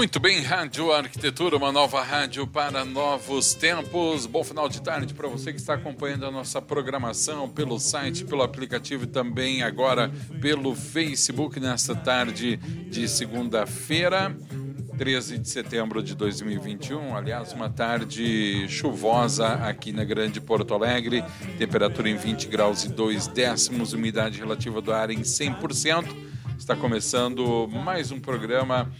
Muito bem, Rádio Arquitetura, uma nova rádio para novos tempos. Bom final de tarde para você que está acompanhando a nossa programação pelo site, pelo aplicativo e também agora pelo Facebook nesta tarde de segunda-feira. 13 de setembro de 2021, aliás, uma tarde chuvosa aqui na Grande Porto Alegre, temperatura em 20 graus e 2 décimos, umidade relativa do ar em 100%. Está começando mais um programa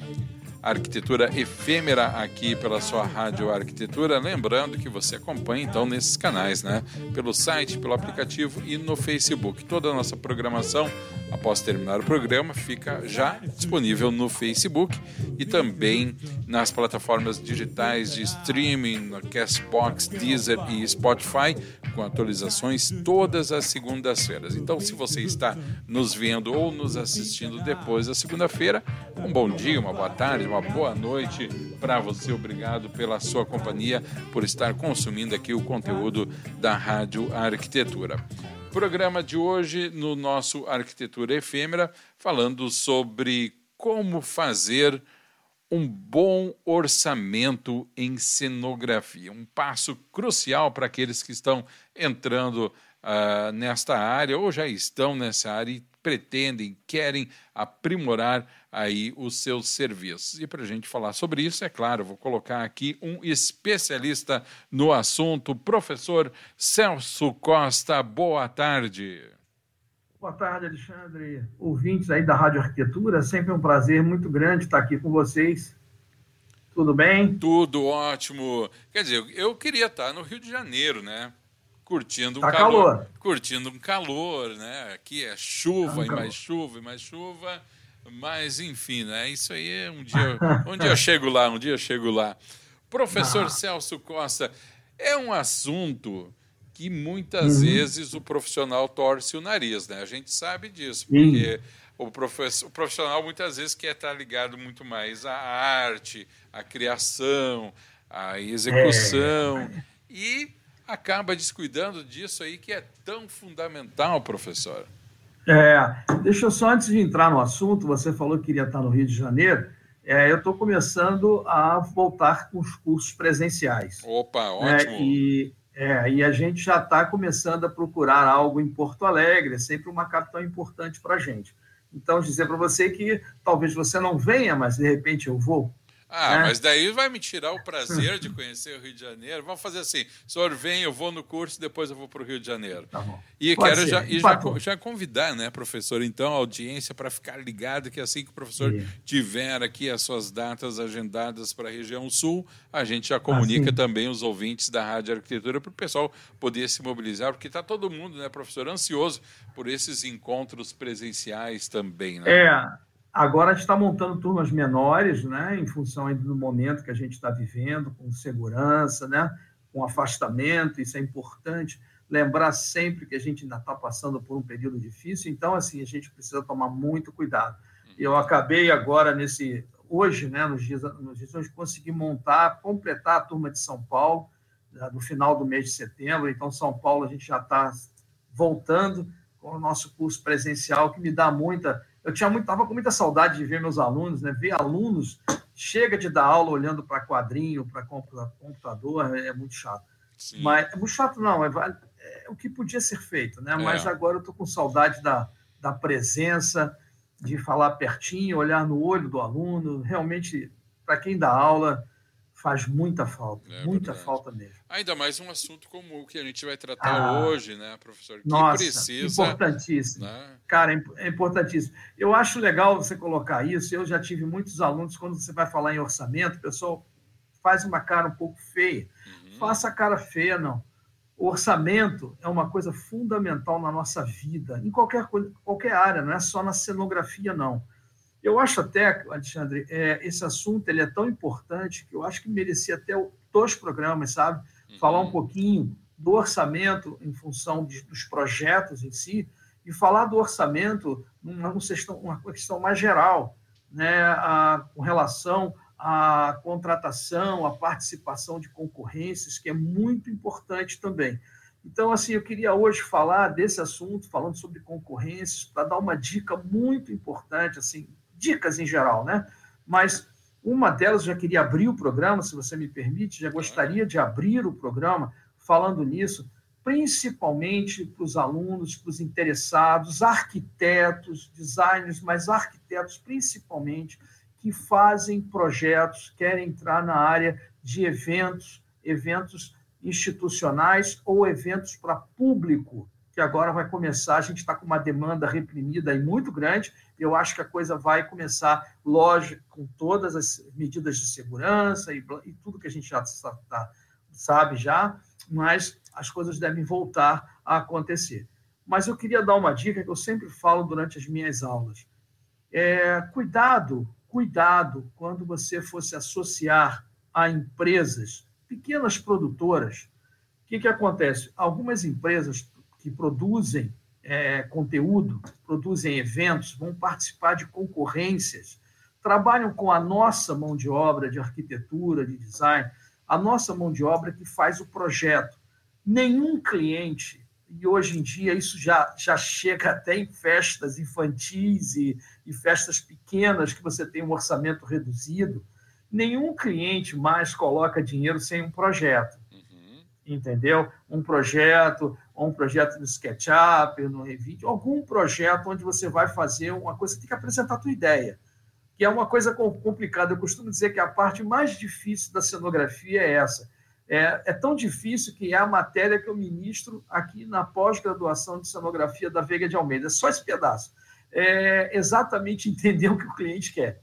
arquitetura efêmera aqui pela sua rádio arquitetura. Lembrando que você acompanha então nesses canais, né? Pelo site, pelo aplicativo e no Facebook. Toda a nossa programação, após terminar o programa, fica já disponível no Facebook e também nas plataformas digitais de streaming, no Castbox, Deezer e Spotify, com atualizações todas as segundas-feiras. Então, se você está nos vendo ou nos assistindo depois da segunda-feira, um bom dia, uma boa tarde, uma boa noite para você. Obrigado pela sua companhia, por estar consumindo aqui o conteúdo da Rádio Arquitetura. Programa de hoje no nosso Arquitetura Efêmera, falando sobre como fazer um bom orçamento em cenografia. Um passo crucial para aqueles que estão entrando uh, nesta área ou já estão nessa área e pretendem, querem aprimorar aí os seus serviços. E para a gente falar sobre isso, é claro, vou colocar aqui um especialista no assunto, professor Celso Costa. Boa tarde. Boa tarde, Alexandre. Ouvintes aí da Rádio Arquitetura, sempre um prazer muito grande estar aqui com vocês. Tudo bem? Tudo ótimo. Quer dizer, eu queria estar no Rio de Janeiro, né? Curtindo um tá calor, calor. Curtindo um calor, né? Aqui é chuva tá e mais chuva e mais chuva. Mas, enfim, né? Isso aí é um dia. Um dia eu chego lá, um dia eu chego lá. Professor ah. Celso Costa, é um assunto que muitas uhum. vezes o profissional torce o nariz, né? A gente sabe disso, porque uhum. o, professor, o profissional muitas vezes quer estar ligado muito mais à arte, à criação, à execução. É. E acaba descuidando disso aí que é tão fundamental, professor. É, deixa eu só, antes de entrar no assunto, você falou que queria estar no Rio de Janeiro. É, eu estou começando a voltar com os cursos presenciais. Opa, né? ótimo. É, e, é, e a gente já está começando a procurar algo em Porto Alegre, é sempre uma capital importante para a gente. Então, dizer para você que talvez você não venha, mas de repente eu vou. Ah, é. mas daí vai me tirar o prazer de conhecer o Rio de Janeiro. Vamos fazer assim: o senhor vem, eu vou no curso, depois eu vou para o Rio de Janeiro. Tá bom. E Pode quero já, e já, já, convidar, né, professor, então, a audiência para ficar ligado que assim que o professor Sim. tiver aqui as suas datas agendadas para a região sul, a gente já comunica assim. também os ouvintes da Rádio Arquitetura para o pessoal poder se mobilizar, porque está todo mundo, né, professor, ansioso por esses encontros presenciais também. Né? É. Agora a gente está montando turmas menores, né, em função do momento que a gente está vivendo, com segurança, né, com afastamento, isso é importante. Lembrar sempre que a gente ainda está passando por um período difícil, então, assim, a gente precisa tomar muito cuidado. Eu acabei agora, nesse hoje, né, nos dias, nos dias hoje, consegui montar, completar a turma de São Paulo, né, no final do mês de setembro. Então, São Paulo, a gente já está voltando com o nosso curso presencial, que me dá muita eu tinha muito, tava com muita saudade de ver meus alunos, né? Ver alunos chega de dar aula olhando para quadrinho, para computador, é, é, muito chato. Sim. Mas é muito chato não, é, é, o que podia ser feito, né? É. Mas agora eu tô com saudade da, da presença, de falar pertinho, olhar no olho do aluno. Realmente, para quem dá aula, faz muita falta, é, muita verdade. falta mesmo. Ainda mais um assunto como o que a gente vai tratar ah, hoje, né, professor? Que nossa, precisa. Importantíssimo. Né? Cara, é importantíssimo. Eu acho legal você colocar isso. Eu já tive muitos alunos, quando você vai falar em orçamento, o pessoal faz uma cara um pouco feia. Uhum. Faça a cara feia, não. O orçamento é uma coisa fundamental na nossa vida, em qualquer, qualquer área, não é só na cenografia, não Eu acho até, Alexandre, é, esse assunto ele é tão importante que eu acho que merecia até dois programas, sabe? Uhum. Falar um pouquinho do orçamento em função de, dos projetos em si e falar do orçamento numa questão, uma questão mais geral, né? A, com relação à contratação, à participação de concorrências, que é muito importante também. Então, assim, eu queria hoje falar desse assunto, falando sobre concorrências, para dar uma dica muito importante, assim, dicas em geral, né? Mas uma delas, já queria abrir o programa, se você me permite, já gostaria de abrir o programa falando nisso, principalmente para os alunos, para os interessados, arquitetos, designers, mas arquitetos principalmente, que fazem projetos, querem entrar na área de eventos, eventos institucionais ou eventos para público, que agora vai começar. A gente está com uma demanda reprimida aí muito grande. Eu acho que a coisa vai começar, lógico, com todas as medidas de segurança e, e tudo que a gente já tá, sabe já, mas as coisas devem voltar a acontecer. Mas eu queria dar uma dica que eu sempre falo durante as minhas aulas. É, cuidado, cuidado quando você for se associar a empresas, pequenas produtoras. O que, que acontece? Algumas empresas que produzem é, conteúdo, produzem eventos, vão participar de concorrências, trabalham com a nossa mão de obra de arquitetura, de design, a nossa mão de obra que faz o projeto. Nenhum cliente, e hoje em dia isso já, já chega até em festas infantis e, e festas pequenas que você tem um orçamento reduzido, nenhum cliente mais coloca dinheiro sem um projeto. Uhum. Entendeu? Um projeto, um projeto no SketchUp, no Revit, algum projeto onde você vai fazer uma coisa, você tem que apresentar a tua ideia, que é uma coisa complicada. Eu costumo dizer que a parte mais difícil da cenografia é essa. É, é tão difícil que é a matéria que eu ministro aqui na pós-graduação de cenografia da Veiga de Almeida. É só esse pedaço. É exatamente entender o que o cliente quer.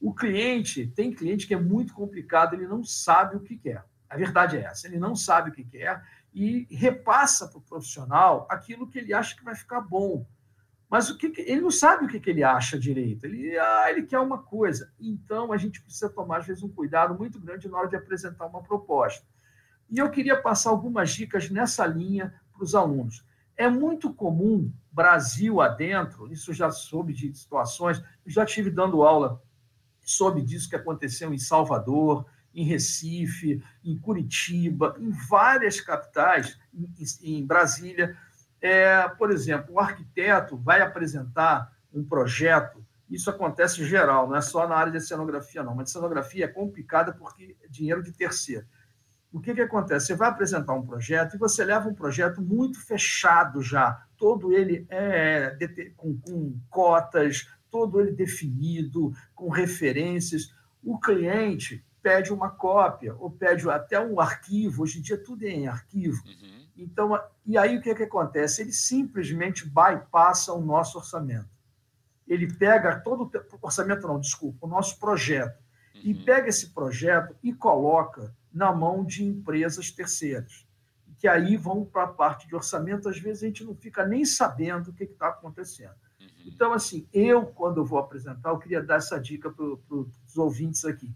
O cliente, tem cliente que é muito complicado, ele não sabe o que quer. A verdade é essa, ele não sabe o que quer e repassa para o profissional aquilo que ele acha que vai ficar bom. Mas o que, ele não sabe o que, que ele acha direito. Ele, ah, ele quer uma coisa. Então a gente precisa tomar às vezes um cuidado muito grande na hora de apresentar uma proposta. E eu queria passar algumas dicas nessa linha para os alunos. É muito comum, Brasil adentro, isso já soube de situações, já tive dando aula soube disso que aconteceu em Salvador, em Recife, em Curitiba, em várias capitais, em, em Brasília. É, por exemplo, o arquiteto vai apresentar um projeto, isso acontece em geral, não é só na área de cenografia, não, mas cenografia é complicada porque é dinheiro de terceiro. O que, que acontece? Você vai apresentar um projeto e você leva um projeto muito fechado já, todo ele é com, com cotas, todo ele definido, com referências. O cliente pede uma cópia, ou pede até um arquivo, hoje em dia tudo é em arquivo. Uhum. Então, e aí o que, é que acontece? Ele simplesmente bypassa o nosso orçamento. Ele pega todo o orçamento, não, desculpa, o nosso projeto, uhum. e pega esse projeto e coloca na mão de empresas terceiras, que aí vão para a parte de orçamento, às vezes a gente não fica nem sabendo o que está acontecendo. Uhum. Então, assim, eu, quando eu vou apresentar, eu queria dar essa dica para os ouvintes aqui.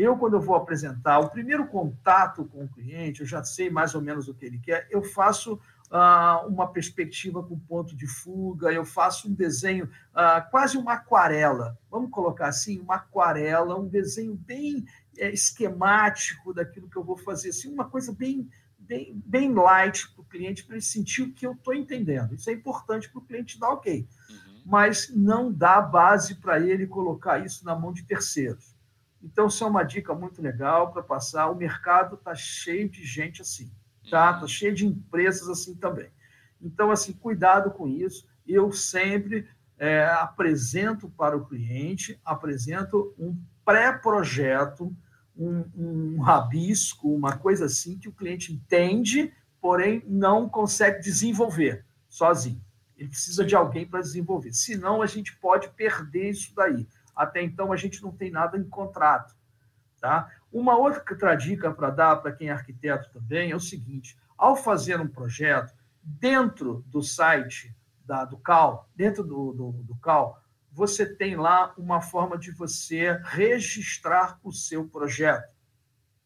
Eu, quando eu vou apresentar o primeiro contato com o cliente, eu já sei mais ou menos o que ele quer, eu faço ah, uma perspectiva com ponto de fuga, eu faço um desenho, ah, quase uma aquarela, vamos colocar assim, uma aquarela, um desenho bem é, esquemático daquilo que eu vou fazer, assim, uma coisa bem, bem, bem light para o cliente, para ele sentir o que eu estou entendendo. Isso é importante para o cliente dar ok. Uhum. Mas não dá base para ele colocar isso na mão de terceiros. Então, isso é uma dica muito legal para passar. O mercado está cheio de gente assim, tá? Está cheio de empresas assim também. Então, assim, cuidado com isso. Eu sempre é, apresento para o cliente, apresento um pré-projeto, um, um rabisco, uma coisa assim que o cliente entende, porém não consegue desenvolver sozinho. Ele precisa de alguém para desenvolver. Senão, a gente pode perder isso daí. Até então, a gente não tem nada em contrato. Tá? Uma outra dica para dar para quem é arquiteto também é o seguinte: ao fazer um projeto, dentro do site da, do CAL, dentro do, do, do CAL, você tem lá uma forma de você registrar o seu projeto,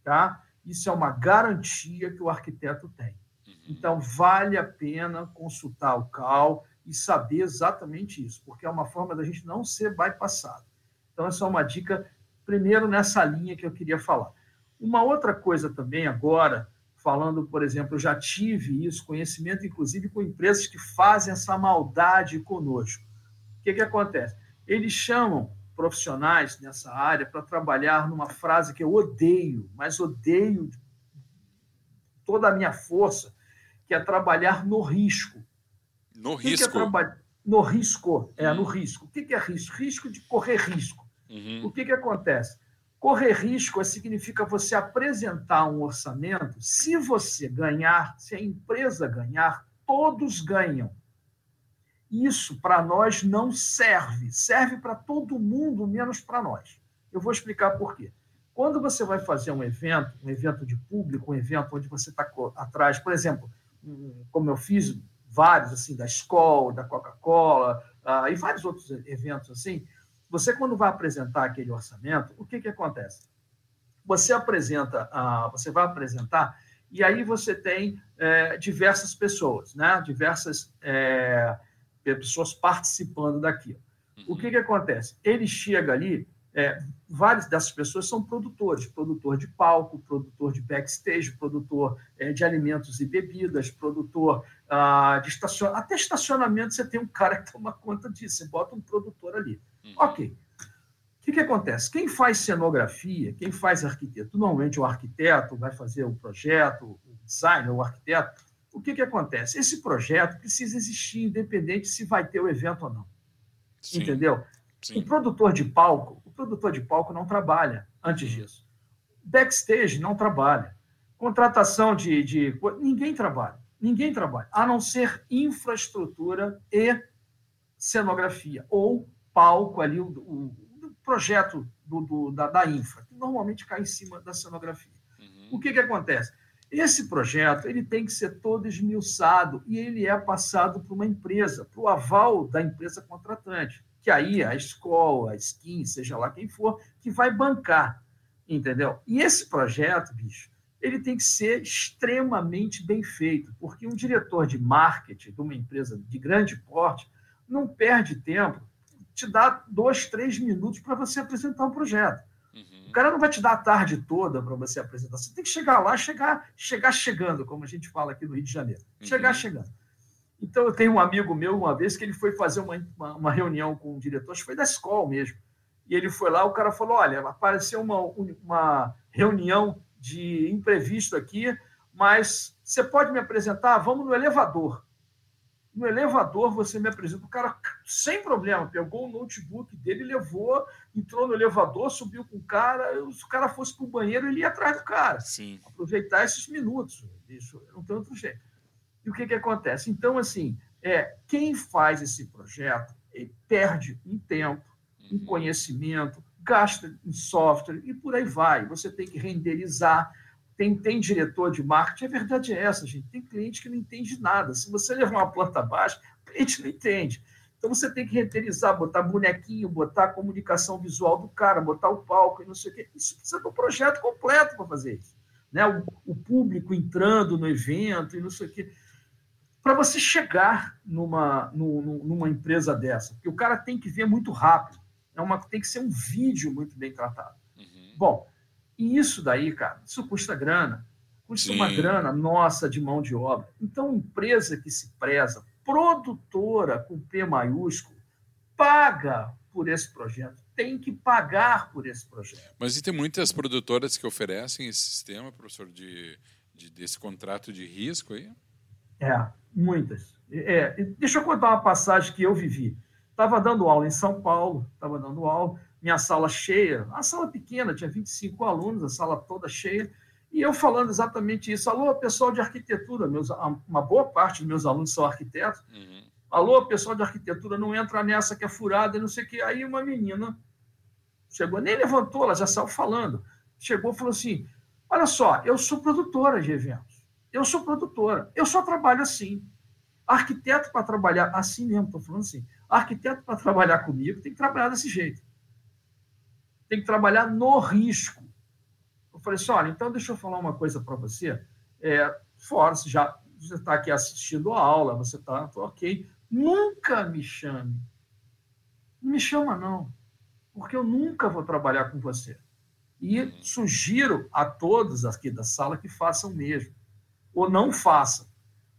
tá? Isso é uma garantia que o arquiteto tem. Uhum. Então, vale a pena consultar o CAL e saber exatamente isso, porque é uma forma da gente não ser bypassado. Então, essa é uma dica, primeiro, nessa linha que eu queria falar. Uma outra coisa também, agora, falando, por exemplo, eu já tive isso, conhecimento, inclusive, com empresas que fazem essa maldade conosco. O que, que acontece? Eles chamam profissionais nessa área para trabalhar numa frase que eu odeio, mas odeio toda a minha força, que é trabalhar no risco. No risco? Que é traba... No risco, é, no hum. risco. O que é risco? Risco de correr risco. Uhum. O que, que acontece? Correr risco significa você apresentar um orçamento. Se você ganhar, se a empresa ganhar, todos ganham. Isso para nós não serve. Serve para todo mundo, menos para nós. Eu vou explicar por quê. Quando você vai fazer um evento, um evento de público, um evento onde você está atrás, por exemplo, como eu fiz vários assim da escola, da Coca-Cola uh, e vários outros eventos assim, você quando vai apresentar aquele orçamento, o que que acontece? Você apresenta, você vai apresentar e aí você tem é, diversas pessoas, né? Diversas é, pessoas participando daquilo. O que, que acontece? Ele chega ali, é, várias dessas pessoas são produtores, produtor de palco, produtor de backstage, produtor é, de alimentos e bebidas, produtor ah, de estacionamento. Até estacionamento você tem um cara que toma conta disso, você bota um produtor ali. Uhum. Ok. O que, que acontece? Quem faz cenografia, quem faz arquiteto, normalmente o arquiteto vai fazer o projeto, o designer, o arquiteto, o que, que acontece? Esse projeto precisa existir, independente se vai ter o evento ou não. Sim, Entendeu? Sim. O produtor de palco, o produtor de palco não trabalha antes disso. Backstage não trabalha. Contratação de, de. Ninguém trabalha. Ninguém trabalha, a não ser infraestrutura e cenografia, ou palco ali, o, o, o projeto do, do, da, da infra, que normalmente cai em cima da cenografia. Uhum. O que, que acontece? Esse projeto ele tem que ser todo esmiuçado e ele é passado para uma empresa, para o aval da empresa contratante, que aí a escola, a skin, seja lá quem for, que vai bancar, entendeu? E esse projeto, bicho, ele tem que ser extremamente bem feito, porque um diretor de marketing de uma empresa de grande porte não perde tempo, te dá dois, três minutos para você apresentar um projeto cara não vai te dar a tarde toda para você apresentar. Você tem que chegar lá, chegar, chegar chegando, como a gente fala aqui no Rio de Janeiro. Chegar uhum. chegando. Então, eu tenho um amigo meu, uma vez, que ele foi fazer uma, uma, uma reunião com o diretor, acho que foi da escola mesmo. E ele foi lá, o cara falou: Olha, apareceu uma, uma reunião de imprevisto aqui, mas você pode me apresentar? Vamos no elevador. No elevador, você me apresenta. O cara, sem problema, pegou o notebook dele, levou, entrou no elevador, subiu com o cara. Se o cara fosse para o banheiro, ele ia atrás do cara. Sim. Aproveitar esses minutos. Isso não tem outro jeito. E o que, que acontece? Então, assim, é, quem faz esse projeto perde em tempo, em uhum. conhecimento, gasta em software e por aí vai. Você tem que renderizar tem, tem diretor de marketing, a verdade é essa, gente. Tem cliente que não entende nada. Se você levar uma planta baixa, o cliente não entende. Então você tem que renderizar, botar bonequinho, botar a comunicação visual do cara, botar o palco e não sei o quê. Isso precisa de um projeto completo para fazer isso. Né? O, o, público entrando no evento e não sei o quê. Para você chegar numa, numa empresa dessa, porque o cara tem que ver muito rápido. É uma, tem que ser um vídeo muito bem tratado. Uhum. Bom, e isso daí, cara, isso custa grana. Custa Sim. uma grana nossa de mão de obra. Então, empresa que se preza, produtora com P maiúsculo, paga por esse projeto. Tem que pagar por esse projeto. Mas e tem muitas produtoras que oferecem esse sistema, professor, de, de desse contrato de risco aí? É, muitas. É, deixa eu contar uma passagem que eu vivi. Estava dando aula em São Paulo, estava dando aula, minha sala cheia, a sala pequena, tinha 25 alunos, a sala toda cheia, e eu falando exatamente isso. Alô, pessoal de arquitetura, meus, uma boa parte dos meus alunos são arquitetos. Uhum. Alô, pessoal de arquitetura, não entra nessa que é furada, não sei o quê. Aí uma menina chegou, nem levantou, ela já saiu falando. Chegou e falou assim: Olha só, eu sou produtora de eventos. Eu sou produtora. Eu só trabalho assim. Arquiteto para trabalhar assim mesmo, estou falando assim. Arquiteto, para trabalhar comigo, tem que trabalhar desse jeito. Tem que trabalhar no risco. Eu falei assim: olha, então deixa eu falar uma coisa para você. É, fora, você está aqui assistindo a aula, você está ok. Nunca me chame. Não me chama, não. Porque eu nunca vou trabalhar com você. E sugiro a todos aqui da sala que façam mesmo. Ou não façam.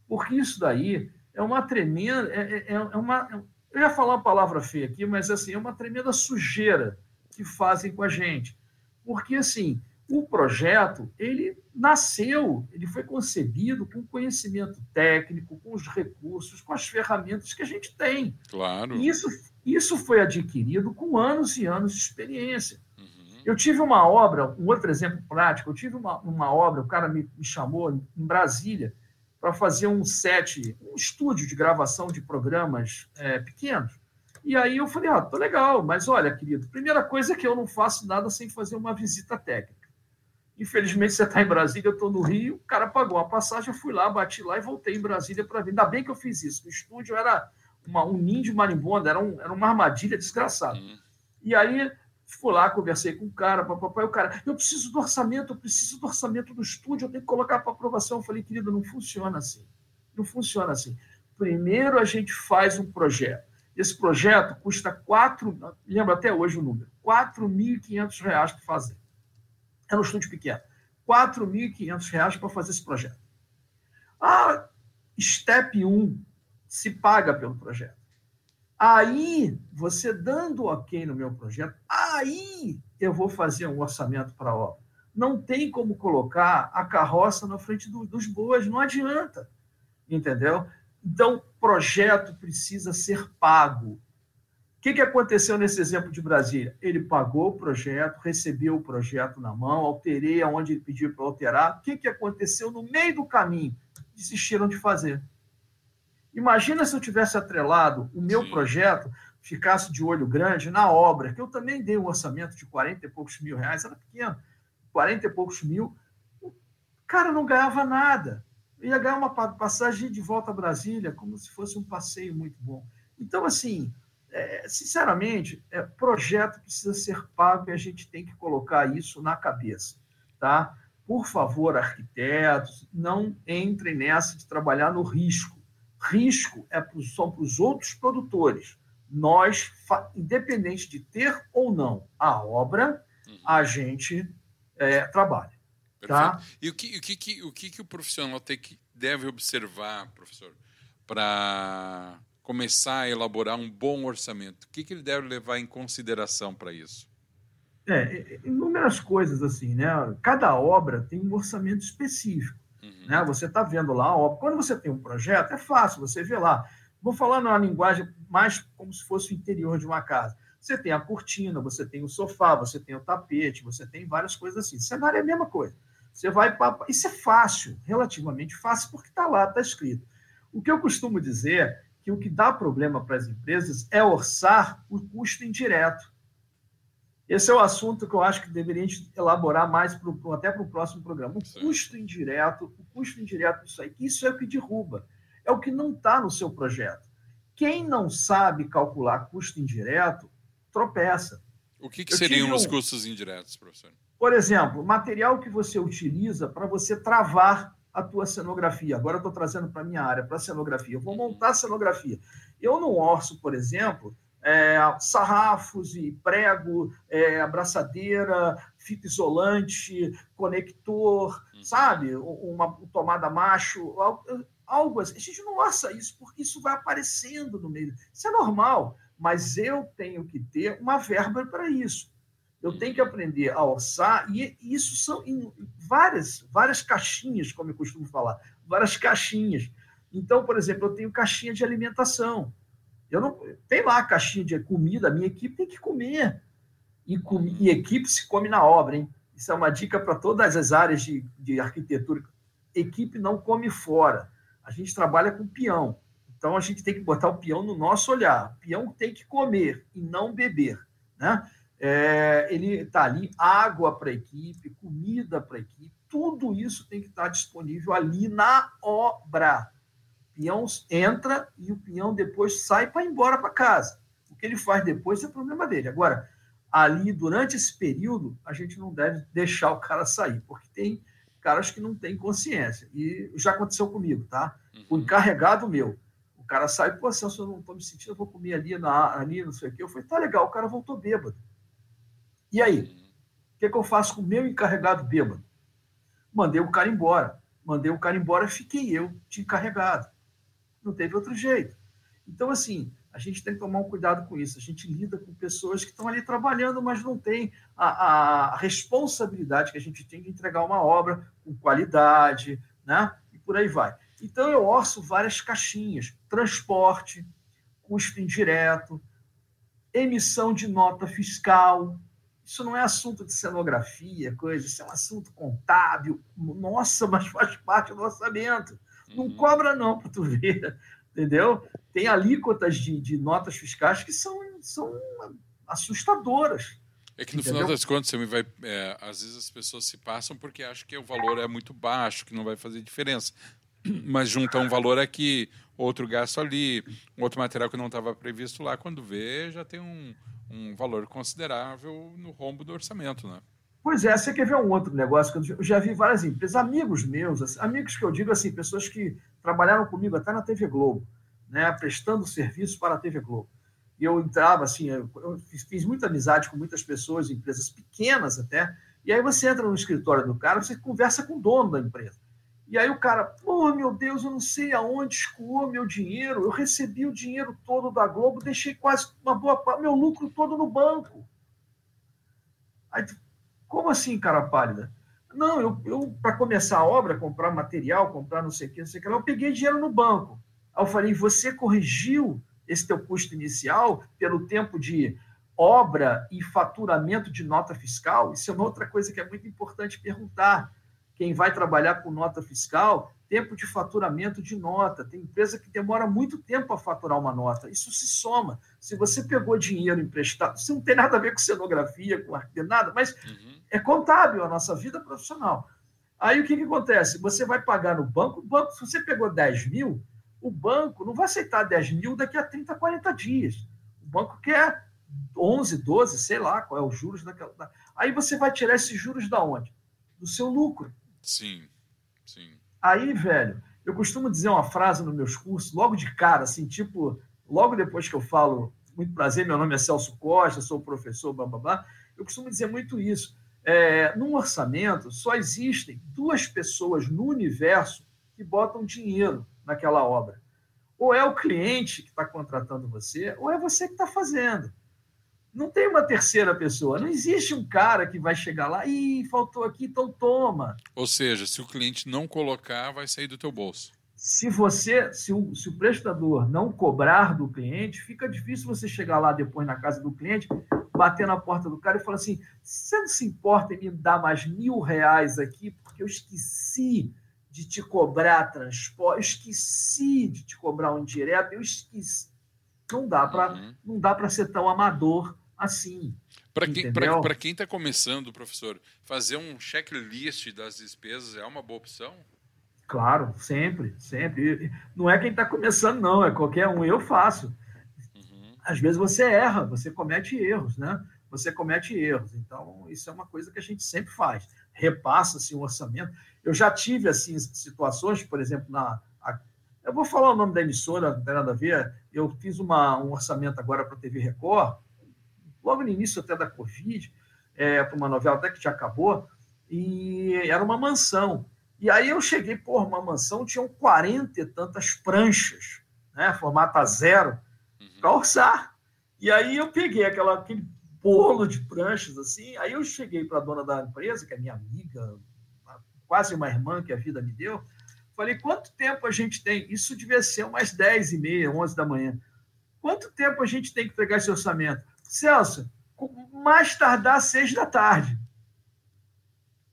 Porque isso daí é uma tremenda. É, é, é uma, eu ia falar uma palavra feia aqui, mas assim, é uma tremenda sujeira que fazem com a gente. Porque, assim, o projeto, ele nasceu, ele foi concebido com conhecimento técnico, com os recursos, com as ferramentas que a gente tem. Claro. E isso, isso foi adquirido com anos e anos de experiência. Uhum. Eu tive uma obra, um outro exemplo prático, eu tive uma, uma obra, o cara me, me chamou em Brasília para fazer um set, um estúdio de gravação de programas é, pequenos. E aí eu falei, ah, tô legal, mas olha, querido, primeira coisa é que eu não faço nada sem fazer uma visita técnica. Infelizmente, você está em Brasília, eu estou no Rio, o cara pagou a passagem, eu fui lá, bati lá e voltei em Brasília para ver. Ainda bem que eu fiz isso. O estúdio era uma, um ninho de marimbondo, era, um, era uma armadilha desgraçada. Uhum. E aí, fui lá, conversei com o cara, papai, o cara, eu preciso do orçamento, eu preciso do orçamento do estúdio, eu tenho que colocar para aprovação. Eu falei, querido, não funciona assim. Não funciona assim. Primeiro a gente faz um projeto. Esse projeto custa quatro, lembro até hoje o número, R$ 4.500 para fazer. Era um estúdio pequeno. R$ 4.500 para fazer esse projeto. Ah, step 1 se paga pelo projeto. Aí, você dando ok no meu projeto, aí eu vou fazer um orçamento para a obra. Não tem como colocar a carroça na frente do, dos bois, não adianta. Entendeu? Então, projeto precisa ser pago que, que aconteceu nesse exemplo de Brasília? Ele pagou o projeto, recebeu o projeto na mão, alterei aonde ele pediu para alterar. O que, que aconteceu no meio do caminho? Desistiram de fazer. Imagina se eu tivesse atrelado o meu Sim. projeto, ficasse de olho grande na obra, que eu também dei um orçamento de 40 e poucos mil reais, era pequeno, 40 e poucos mil. O cara não ganhava nada. Eu ia ganhar uma passagem de volta a Brasília, como se fosse um passeio muito bom. Então, assim, é, sinceramente, é, projeto precisa ser pago e a gente tem que colocar isso na cabeça, tá? Por favor, arquitetos, não entrem nessa de trabalhar no risco. Risco é pro, são para os outros produtores. Nós, independente de ter ou não a obra, uhum. a gente é, trabalha. Tá? E o que, o, que, o que, que o profissional tem que, deve observar, professor, para começar a elaborar um bom orçamento? O que, que ele deve levar em consideração para isso? É, inúmeras coisas assim, né? Cada obra tem um orçamento específico. Uhum. Né? Você está vendo lá a obra. Quando você tem um projeto, é fácil, você vê lá. Vou falar numa linguagem mais como se fosse o interior de uma casa. Você tem a cortina, você tem o sofá, você tem o tapete, você tem várias coisas assim. Cenário é a mesma coisa. Você vai para. Isso é fácil, relativamente fácil, porque está lá, está escrito. O que eu costumo dizer que o que dá problema para as empresas é orçar o custo indireto. Esse é o assunto que eu acho que deveria elaborar mais pro, até para o próximo programa. O custo indireto, o custo indireto disso aí, isso é o que derruba, é o que não está no seu projeto. Quem não sabe calcular custo indireto, tropeça. O que, que seriam um, os custos indiretos, professor? Por exemplo, material que você utiliza para você travar a tua cenografia. Agora eu estou trazendo para a minha área, para a cenografia. Eu vou montar a cenografia. Eu não orço, por exemplo, é, sarrafos e prego, é, abraçadeira, fita isolante, conector, uhum. sabe? Uma tomada macho, algo assim. A gente não orça isso, porque isso vai aparecendo no meio. Isso é normal, mas eu tenho que ter uma verba para isso. Eu tenho que aprender a orçar, e isso são várias, várias caixinhas, como eu costumo falar, várias caixinhas. Então, por exemplo, eu tenho caixinha de alimentação. Eu não tem lá caixinha de comida, a minha equipe tem que comer. E, com, e equipe se come na obra, hein? Isso é uma dica para todas as áreas de, de arquitetura. Equipe não come fora. A gente trabalha com peão. Então a gente tem que botar o peão no nosso olhar. O peão tem que comer e não beber, né? É, ele está ali, água para a equipe, comida para a equipe, tudo isso tem que estar tá disponível ali na obra. peão entra e o peão depois sai para ir embora para casa. O que ele faz depois é problema dele. Agora, ali, durante esse período, a gente não deve deixar o cara sair, porque tem caras que não têm consciência. E já aconteceu comigo, tá? O uhum. encarregado meu. O cara sai, pô, Celso, eu não estou me sentindo, eu vou comer ali, na, ali, não sei o quê. Eu falei, tá legal, o cara voltou bêbado. E aí? O que, é que eu faço com o meu encarregado bêbado? Mandei o cara embora. Mandei o cara embora, fiquei eu de encarregado. Não teve outro jeito. Então, assim, a gente tem que tomar um cuidado com isso. A gente lida com pessoas que estão ali trabalhando, mas não tem a, a responsabilidade que a gente tem de entregar uma obra com qualidade, né? E por aí vai. Então, eu orço várias caixinhas: transporte, custo indireto, emissão de nota fiscal. Isso não é assunto de cenografia, coisa, isso é um assunto contábil. Nossa, mas faz parte do orçamento. Não uhum. cobra, não, para tu ver. Entendeu? Tem alíquotas de, de notas fiscais que são, são assustadoras. É que no Entendeu? final das contas, você vai, é, às vezes as pessoas se passam porque acham que o valor é muito baixo, que não vai fazer diferença. Mas junta um valor aqui, outro gasto ali, outro material que não estava previsto lá, quando vê, já tem um, um valor considerável no rombo do orçamento, né? Pois é, você quer ver um outro negócio que eu já vi várias empresas, amigos meus, assim, amigos que eu digo assim, pessoas que trabalharam comigo até na TV Globo, né, prestando serviço para a TV Globo. E eu entrava assim, eu fiz, fiz muita amizade com muitas pessoas, empresas pequenas até, e aí você entra no escritório do cara, você conversa com o dono da empresa. E aí o cara, pô, meu Deus, eu não sei aonde escoou meu dinheiro, eu recebi o dinheiro todo da Globo, deixei quase uma boa parte, meu lucro todo no banco. Aí como assim, cara pálida? Não, eu, eu para começar a obra, comprar material, comprar não sei o que, não sei o que, eu peguei dinheiro no banco. Aí eu falei, você corrigiu esse teu custo inicial pelo tempo de obra e faturamento de nota fiscal? Isso é uma outra coisa que é muito importante perguntar. Quem vai trabalhar com nota fiscal, tempo de faturamento de nota. Tem empresa que demora muito tempo a faturar uma nota. Isso se soma. Se você pegou dinheiro emprestado, isso não tem nada a ver com cenografia, com arquiteto, nada, mas uhum é contábil a nossa vida profissional. Aí o que, que acontece? Você vai pagar no banco, o banco, se você pegou 10 mil, o banco não vai aceitar 10 mil daqui a 30, 40 dias. O banco quer 11, 12, sei lá qual é os juros daquela. Aí você vai tirar esses juros da onde? Do seu lucro. Sim, sim. Aí, velho, eu costumo dizer uma frase nos meus cursos, logo de cara, assim, tipo, logo depois que eu falo, muito prazer, meu nome é Celso Costa, sou professor, blá, blá, blá, eu costumo dizer muito isso é, num orçamento, só existem duas pessoas no universo que botam dinheiro naquela obra. Ou é o cliente que está contratando você, ou é você que está fazendo. Não tem uma terceira pessoa. Não existe um cara que vai chegar lá e faltou aqui, então toma. Ou seja, se o cliente não colocar, vai sair do teu bolso. Se você, se o, se o prestador não cobrar do cliente, fica difícil você chegar lá depois na casa do cliente bater na porta do cara e falar assim: você não se importa em me dar mais mil reais aqui, porque eu esqueci de te cobrar transporte, eu esqueci de te cobrar um direto, eu esqueci. Não dá para uhum. não dá para ser tão amador assim. Para quem quem está começando, professor, fazer um checklist das despesas é uma boa opção? Claro, sempre, sempre. Não é quem está começando, não, é qualquer um. Eu faço às vezes você erra, você comete erros, né? Você comete erros. Então, isso é uma coisa que a gente sempre faz. Repassa-se o orçamento. Eu já tive, assim, situações, por exemplo, na... A, eu vou falar o nome da emissora, não tem nada a ver. Eu fiz uma, um orçamento agora para a TV Record, logo no início até da Covid, é, para uma novela até que já acabou, e era uma mansão. E aí eu cheguei, por uma mansão, tinham 40 e tantas pranchas, né, formato a zero, para orçar. E aí eu peguei aquela, aquele bolo de pranchas assim, aí eu cheguei para a dona da empresa, que é minha amiga, quase uma irmã que a vida me deu, falei, quanto tempo a gente tem? Isso devia ser umas 10 e meia, 11 da manhã. Quanto tempo a gente tem que pegar esse orçamento? Celso, mais tardar seis da tarde.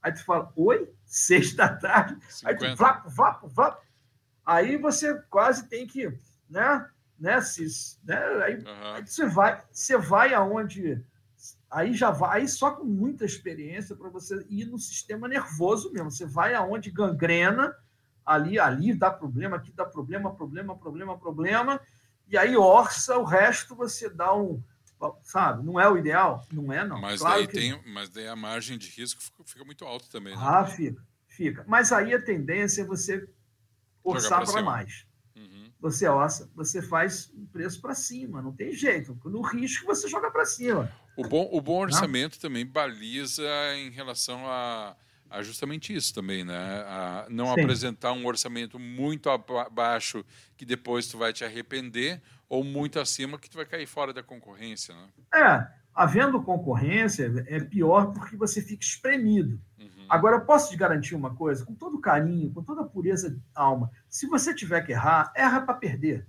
Aí tu fala, oi? Seis da tarde? 50. Aí tu, vapo, vapo, vapo. Aí você quase tem que, né? né, Cis? Né? Aí, uhum. aí, você vai, você vai aonde aí já vai aí só com muita experiência para você ir no sistema nervoso mesmo. Você vai aonde gangrena, ali, ali dá problema, aqui dá problema, problema, problema, problema, e aí orça, o resto você dá um, sabe? Não é o ideal? Não é, não. Mas, claro daí, que... tem, mas daí a margem de risco fica muito alta também. Né? Ah, fica, fica. Mas aí a tendência é você orçar para mais. Uhum. Você orça, você faz um preço para cima, não tem jeito. No risco você joga para cima. O bom, o bom orçamento não? também baliza em relação a a justamente isso também, né? A não Sim. apresentar um orçamento muito abaixo que depois tu vai te arrepender ou muito acima que tu vai cair fora da concorrência, né? É, havendo concorrência é pior porque você fica espremido. Uhum. Agora, eu posso te garantir uma coisa, com todo carinho, com toda pureza de alma, se você tiver que errar, erra para perder.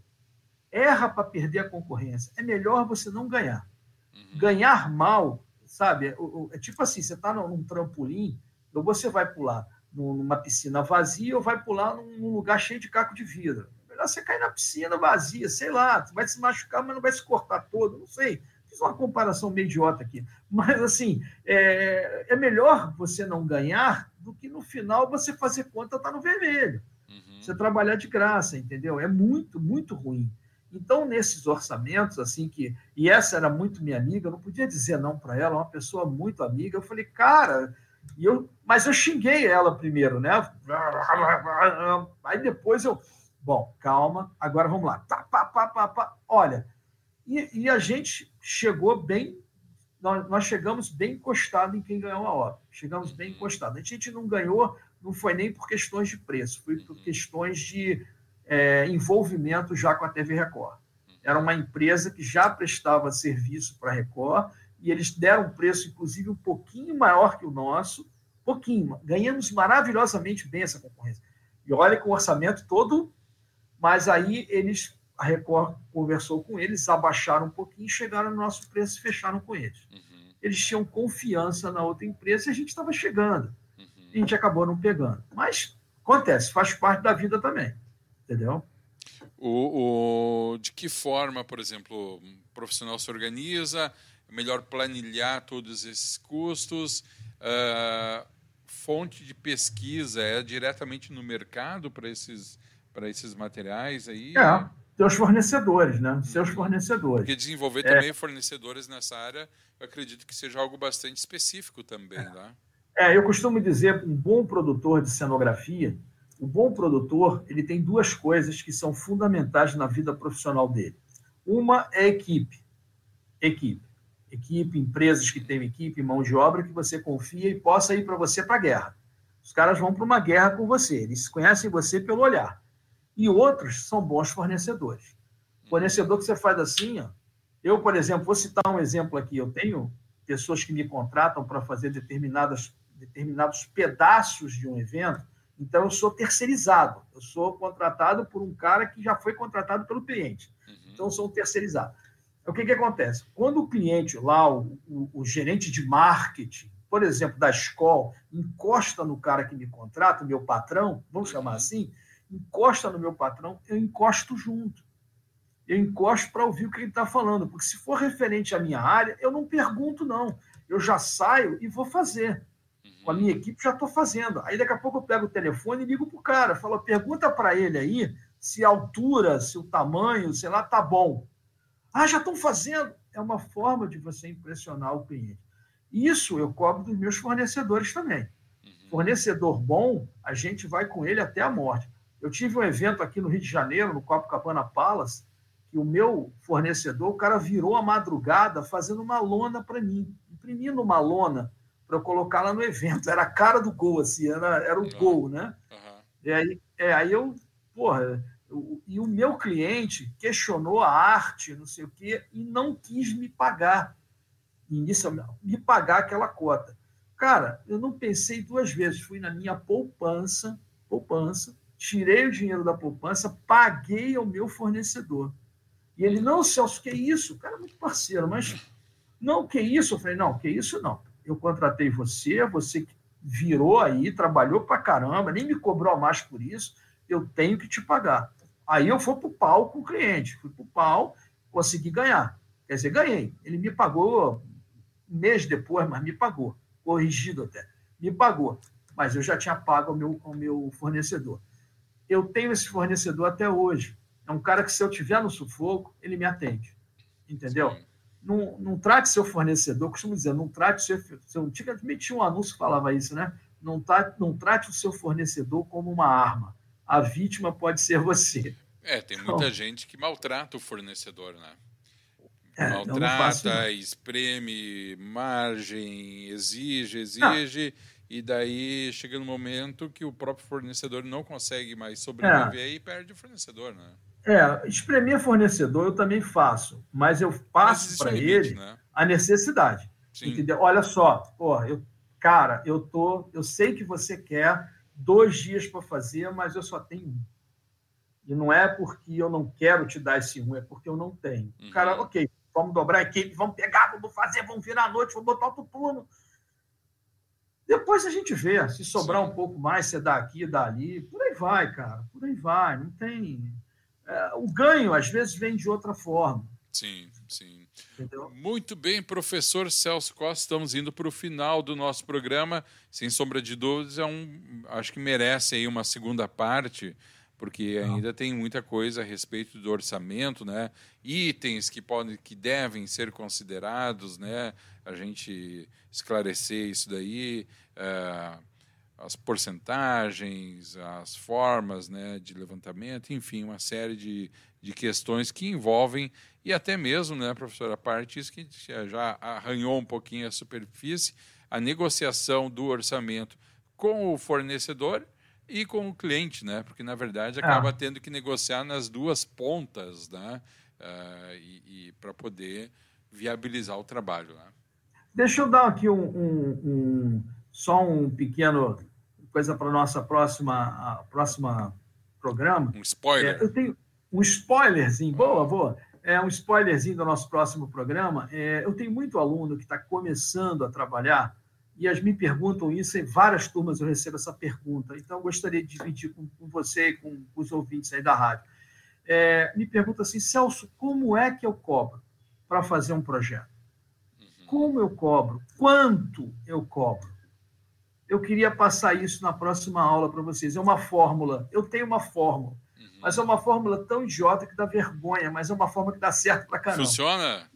Erra para perder a concorrência. É melhor você não ganhar. Uhum. Ganhar mal, sabe? É, é tipo assim, você está num trampolim, ou você vai pular numa piscina vazia ou vai pular num lugar cheio de caco de vidro. Melhor você cair na piscina vazia, sei lá, você vai se machucar, mas não vai se cortar todo, não sei. Fiz uma comparação meio idiota aqui. Mas, assim, é, é melhor você não ganhar do que no final você fazer conta estar tá no vermelho. Uhum. Você trabalhar de graça, entendeu? É muito, muito ruim. Então, nesses orçamentos, assim, que. E essa era muito minha amiga, eu não podia dizer não para ela, uma pessoa muito amiga. Eu falei, cara, e eu, mas eu xinguei ela primeiro, né? Aí depois eu, bom, calma, agora vamos lá. Tá, pá, pá, pá, pá. Olha, e, e, a gente chegou bem, nós, nós, chegamos bem encostado em quem ganhou a obra. Chegamos bem encostado. A gente não ganhou, não foi nem por questões de preço, foi por questões de é, envolvimento já com a TV Record. Era uma empresa que já prestava serviço para a Record e eles deram um preço, inclusive, um pouquinho maior que o nosso, pouquinho. Ganhamos maravilhosamente bem essa concorrência. E olha com o orçamento todo, mas aí eles, a Record conversou com eles, abaixaram um pouquinho, chegaram no nosso preço e fecharam com eles. Uhum. Eles tinham confiança na outra empresa e a gente estava chegando. Uhum. E a gente acabou não pegando. Mas acontece, faz parte da vida também. Entendeu? O, o, de que forma, por exemplo, um profissional se organiza, melhor planilhar todos esses custos. Uh, fonte de pesquisa é diretamente no mercado para esses, esses materiais aí? É, seus fornecedores, né? Seus uhum. fornecedores. Porque desenvolver é. também fornecedores nessa área, eu acredito que seja algo bastante específico também, é. Né? É, eu costumo dizer, um bom produtor de cenografia, o um bom produtor, ele tem duas coisas que são fundamentais na vida profissional dele. Uma é equipe. Equipe equipe, empresas que têm equipe, mão de obra que você confia e possa ir para você para a guerra. Os caras vão para uma guerra com você, eles conhecem você pelo olhar. E outros são bons fornecedores. Fornecedor que você faz assim, ó, eu, por exemplo, vou citar um exemplo aqui, eu tenho pessoas que me contratam para fazer determinadas, determinados pedaços de um evento, então eu sou terceirizado, eu sou contratado por um cara que já foi contratado pelo cliente. Uhum. Então eu sou um terceirizado. O que, que acontece? Quando o cliente lá, o, o, o, gerente de marketing, por exemplo, da escola, encosta no cara que me contrata, meu patrão, vamos chamar uhum. assim, encosta no meu patrão, eu encosto junto. Eu encosto para ouvir o que ele está falando, porque se for referente à minha área, eu não pergunto, não. Eu já saio e vou fazer. Com a minha equipe já estou fazendo. Aí daqui a pouco eu pego o telefone e ligo para o cara, falo, pergunta para ele aí se a altura, se o tamanho, sei lá, tá bom. Ah, já estão fazendo. É uma forma de você impressionar o cliente. Isso eu cobro dos meus fornecedores também. Uhum. Fornecedor bom, a gente vai com ele até a morte. Eu tive um evento aqui no Rio de Janeiro, no Copacabana Palace, que o meu fornecedor, o cara virou a madrugada fazendo uma lona para mim, imprimindo uma lona para eu colocar lá no evento. Era a cara do gol, assim, era, era o uhum. gol, né? Uhum. E aí, é, aí eu, porra, e o meu cliente questionou a arte, não sei o quê, e não quis me pagar, inicialmente, me pagar aquela cota. Cara, eu não pensei duas vezes, fui na minha poupança, poupança, tirei o dinheiro da poupança, paguei ao meu fornecedor. E ele, não, Celso, que isso? O cara é muito parceiro, mas não, que isso? Eu falei, não, que isso não. Eu contratei você, você virou aí, trabalhou pra caramba, nem me cobrou mais por isso, eu tenho que te pagar. Aí eu fui para o pau com o cliente, fui para o pau, consegui ganhar. Quer dizer, ganhei. Ele me pagou um mês depois, mas me pagou, corrigido até. Me pagou, mas eu já tinha pago ao meu, ao meu fornecedor. eu tenho esse fornecedor até hoje. É um cara que, se eu tiver no sufoco, ele me atende. Entendeu? Não, não trate seu fornecedor, costumo dizer, não trate seu. seu antigamente tinha um anúncio que falava isso, né? Não, tá, não trate o seu fornecedor como uma arma. A vítima pode ser você. É, tem muita então, gente que maltrata o fornecedor, né? É, maltrata, espreme, margem, exige, exige, e daí chega no momento que o próprio fornecedor não consegue mais sobreviver é. e perde o fornecedor, né? É, espremer fornecedor eu também faço, mas eu passo para ele né? a necessidade. Sim. Entendeu? Olha só, porra, eu, cara, eu tô, eu sei que você quer dois dias para fazer, mas eu só tenho um. E não é porque eu não quero te dar esse um, é porque eu não tenho. Uhum. Cara, ok, vamos dobrar a equipe, vamos pegar, vamos fazer, vamos virar a noite, vamos botar outro turno. Depois a gente vê, se sobrar Sim. um pouco mais, você dá aqui, dá ali, por aí vai, cara, por aí vai, não tem. É, o ganho, às vezes, vem de outra forma. Sim, sim. Entendeu? Muito bem, professor Celso Costa, estamos indo para o final do nosso programa. Sem sombra de dúvidas, é um, acho que merece aí uma segunda parte porque ainda tem muita coisa a respeito do orçamento, né? Itens que podem, que devem ser considerados, né? A gente esclarecer isso daí, uh, as porcentagens, as formas, né? De levantamento, enfim, uma série de, de questões que envolvem e até mesmo, né, professora, a parte isso que já arranhou um pouquinho a superfície, a negociação do orçamento com o fornecedor e com o cliente, né? Porque na verdade acaba ah. tendo que negociar nas duas pontas, né? Uh, e, e para poder viabilizar o trabalho, né? Deixa eu dar aqui um, um, um só um pequeno coisa para nossa próxima a próxima programa. Um spoiler. É, eu tenho um spoilerzinho, boa, boa. É um spoilerzinho do nosso próximo programa. É, eu tenho muito aluno que está começando a trabalhar e as me perguntam isso, em várias turmas eu recebo essa pergunta. Então, eu gostaria de dividir com, com você e com, com, os ouvintes aí da rádio. É, me pergunta assim, Celso, como é que eu cobro para fazer um projeto? Uhum. Como eu cobro? Quanto eu cobro? Eu queria passar isso na próxima aula para vocês. É uma fórmula. Eu tenho uma fórmula, uhum. mas é uma fórmula tão idiota que dá vergonha, mas é uma fórmula que dá certo para caramba. Funciona?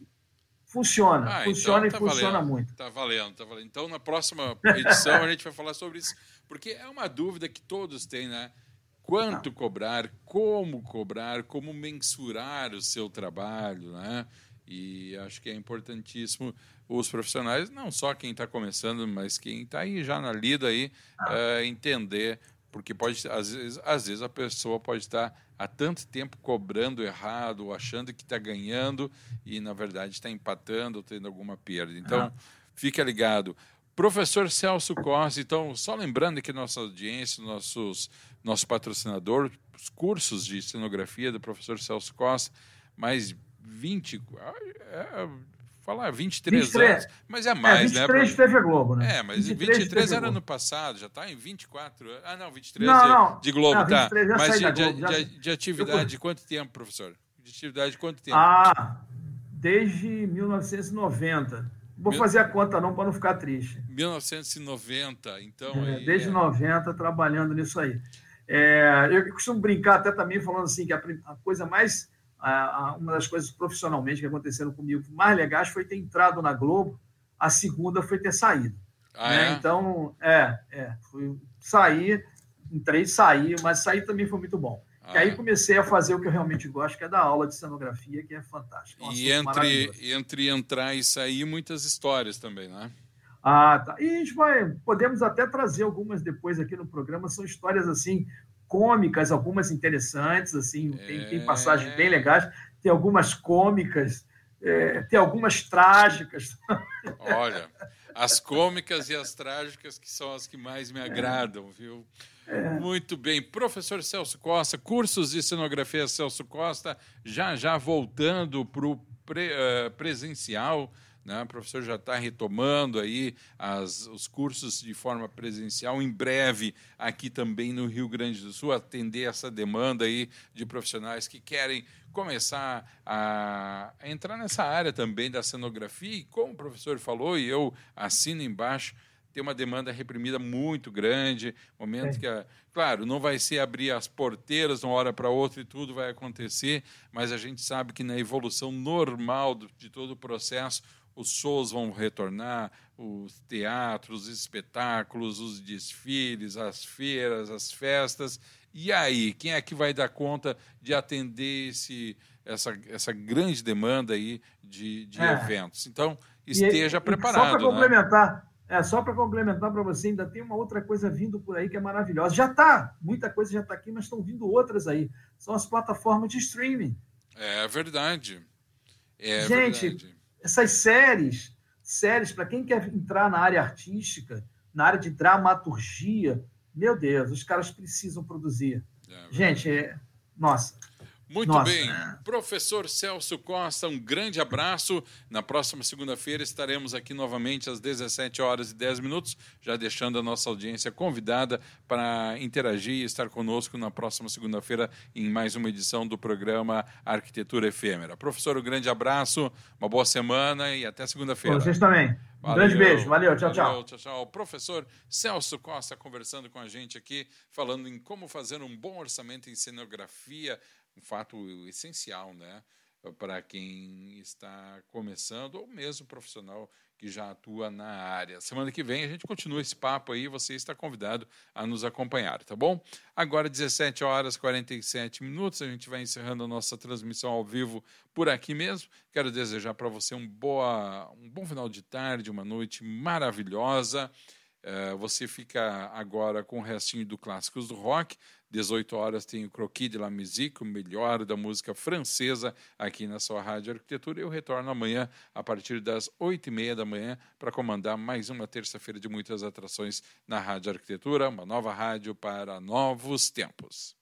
Funciona, ah, funciona então, tá e funciona valendo, muito. Tá valendo, tá valendo. Então, na próxima edição, a gente vai falar sobre isso, porque é uma dúvida que todos têm, né? Quanto cobrar, como cobrar, como mensurar o seu trabalho, né? E acho que é importantíssimo os profissionais, não só quem está começando, mas quem está aí já na lida aí, uh, entender porque pode às vezes, às vezes a pessoa pode estar há tanto tempo cobrando errado, achando que está ganhando e na verdade está empatando ou tendo alguma perda. Então, ah. fica ligado. Professor Celso Costa, então, só lembrando que nossa audiência, nossos, nosso patrocinador, os cursos de cenografia do professor Celso Costa, mais 20, é, falar 23, 23 anos, mas é mais, é, 23 né? TV Globo, né? É, mas 23, 23 era no passado, já está em 24. Ah, não, 23 não, de, não. de Globo, não, tá. Mas de, de, de, de, atividade de quanto tempo, professor? De atividade de quanto tempo? Ah, desde 1990. Vou Mil... fazer a conta não para não ficar triste. 1990, então. É, aí, desde é... 90 trabalhando nisso aí. É, eu costumo brincar até também falando assim que a, a coisa mais uma das coisas profissionalmente que aconteceram comigo mais legais foi ter entrado na Globo, a segunda foi ter saído. Ah, né? é? Então, é, é, fui sair, entrei e saí, mas sair também foi muito bom. Ah, e aí comecei a fazer o que eu realmente gosto, que é dar aula de cenografia, que é fantástico. É e entre, entre entrar e sair, muitas histórias também, né? Ah, tá. E a gente vai, podemos até trazer algumas depois aqui no programa, são histórias assim cômicas, algumas interessantes, assim, tem, tem passagens bem legais, tem algumas cômicas, é, tem algumas trágicas. Olha, as cômicas e as trágicas que são as que mais me agradam, viu? É. Muito bem. Professor Celso Costa, cursos de cenografia Celso Costa, já já voltando para o pre, uh, presencial né? O professor já está retomando aí as, os cursos de forma presencial. Em breve, aqui também no Rio Grande do Sul, atender essa demanda aí de profissionais que querem começar a, a entrar nessa área também da cenografia. E como o professor falou, e eu assino embaixo, tem uma demanda reprimida muito grande, momento é. que, a, claro, não vai ser abrir as porteiras de uma hora para outra e tudo vai acontecer, mas a gente sabe que na evolução normal de todo o processo, os shows vão retornar, os teatros, os espetáculos, os desfiles, as feiras, as festas. E aí, quem é que vai dar conta de atender esse, essa, essa grande demanda aí de, de é. eventos? Então, esteja e, preparado. Só para né? complementar, é, só para complementar para você, ainda tem uma outra coisa vindo por aí que é maravilhosa. Já está, muita coisa já está aqui, mas estão vindo outras aí. São as plataformas de streaming. É verdade. É Gente, verdade. Essas séries, séries, para quem quer entrar na área artística, na área de dramaturgia, meu Deus, os caras precisam produzir. É Gente, é... nossa, muito Nossa, bem. Professor Celso Costa, um grande abraço. Na próxima segunda-feira estaremos aqui novamente às 17 horas e 10 minutos, já deixando a nossa audiência convidada para interagir e estar conosco na próxima segunda-feira em mais uma edição do programa Arquitetura Efêmera. Professor, um grande abraço, uma boa semana e até segunda-feira. Vocês também. Um grande beijo. Valeu, tchau, Valeu, tchau. Tchau, tchau. O professor Celso Costa conversando com a gente aqui, falando em como fazer um bom orçamento em cenografia um fato essencial, né? Para quem está começando ou mesmo profissional que já atua na área. Semana que vem a gente continua esse papo aí, você está convidado a nos acompanhar, tá bom? Agora 17 horas e 47 minutos, a gente vai encerrando a nossa transmissão ao vivo por aqui mesmo. Quero desejar para você um, boa, um bom final de tarde, uma noite maravilhosa. Uh, você fica agora com o restinho do Clássicos do Rock. 18 horas tem o Croquis de la Musique, o melhor da música francesa aqui na sua Rádio Arquitetura. Eu retorno amanhã a partir das 8 e meia da manhã para comandar mais uma terça-feira de muitas atrações na Rádio Arquitetura, uma nova rádio para novos tempos.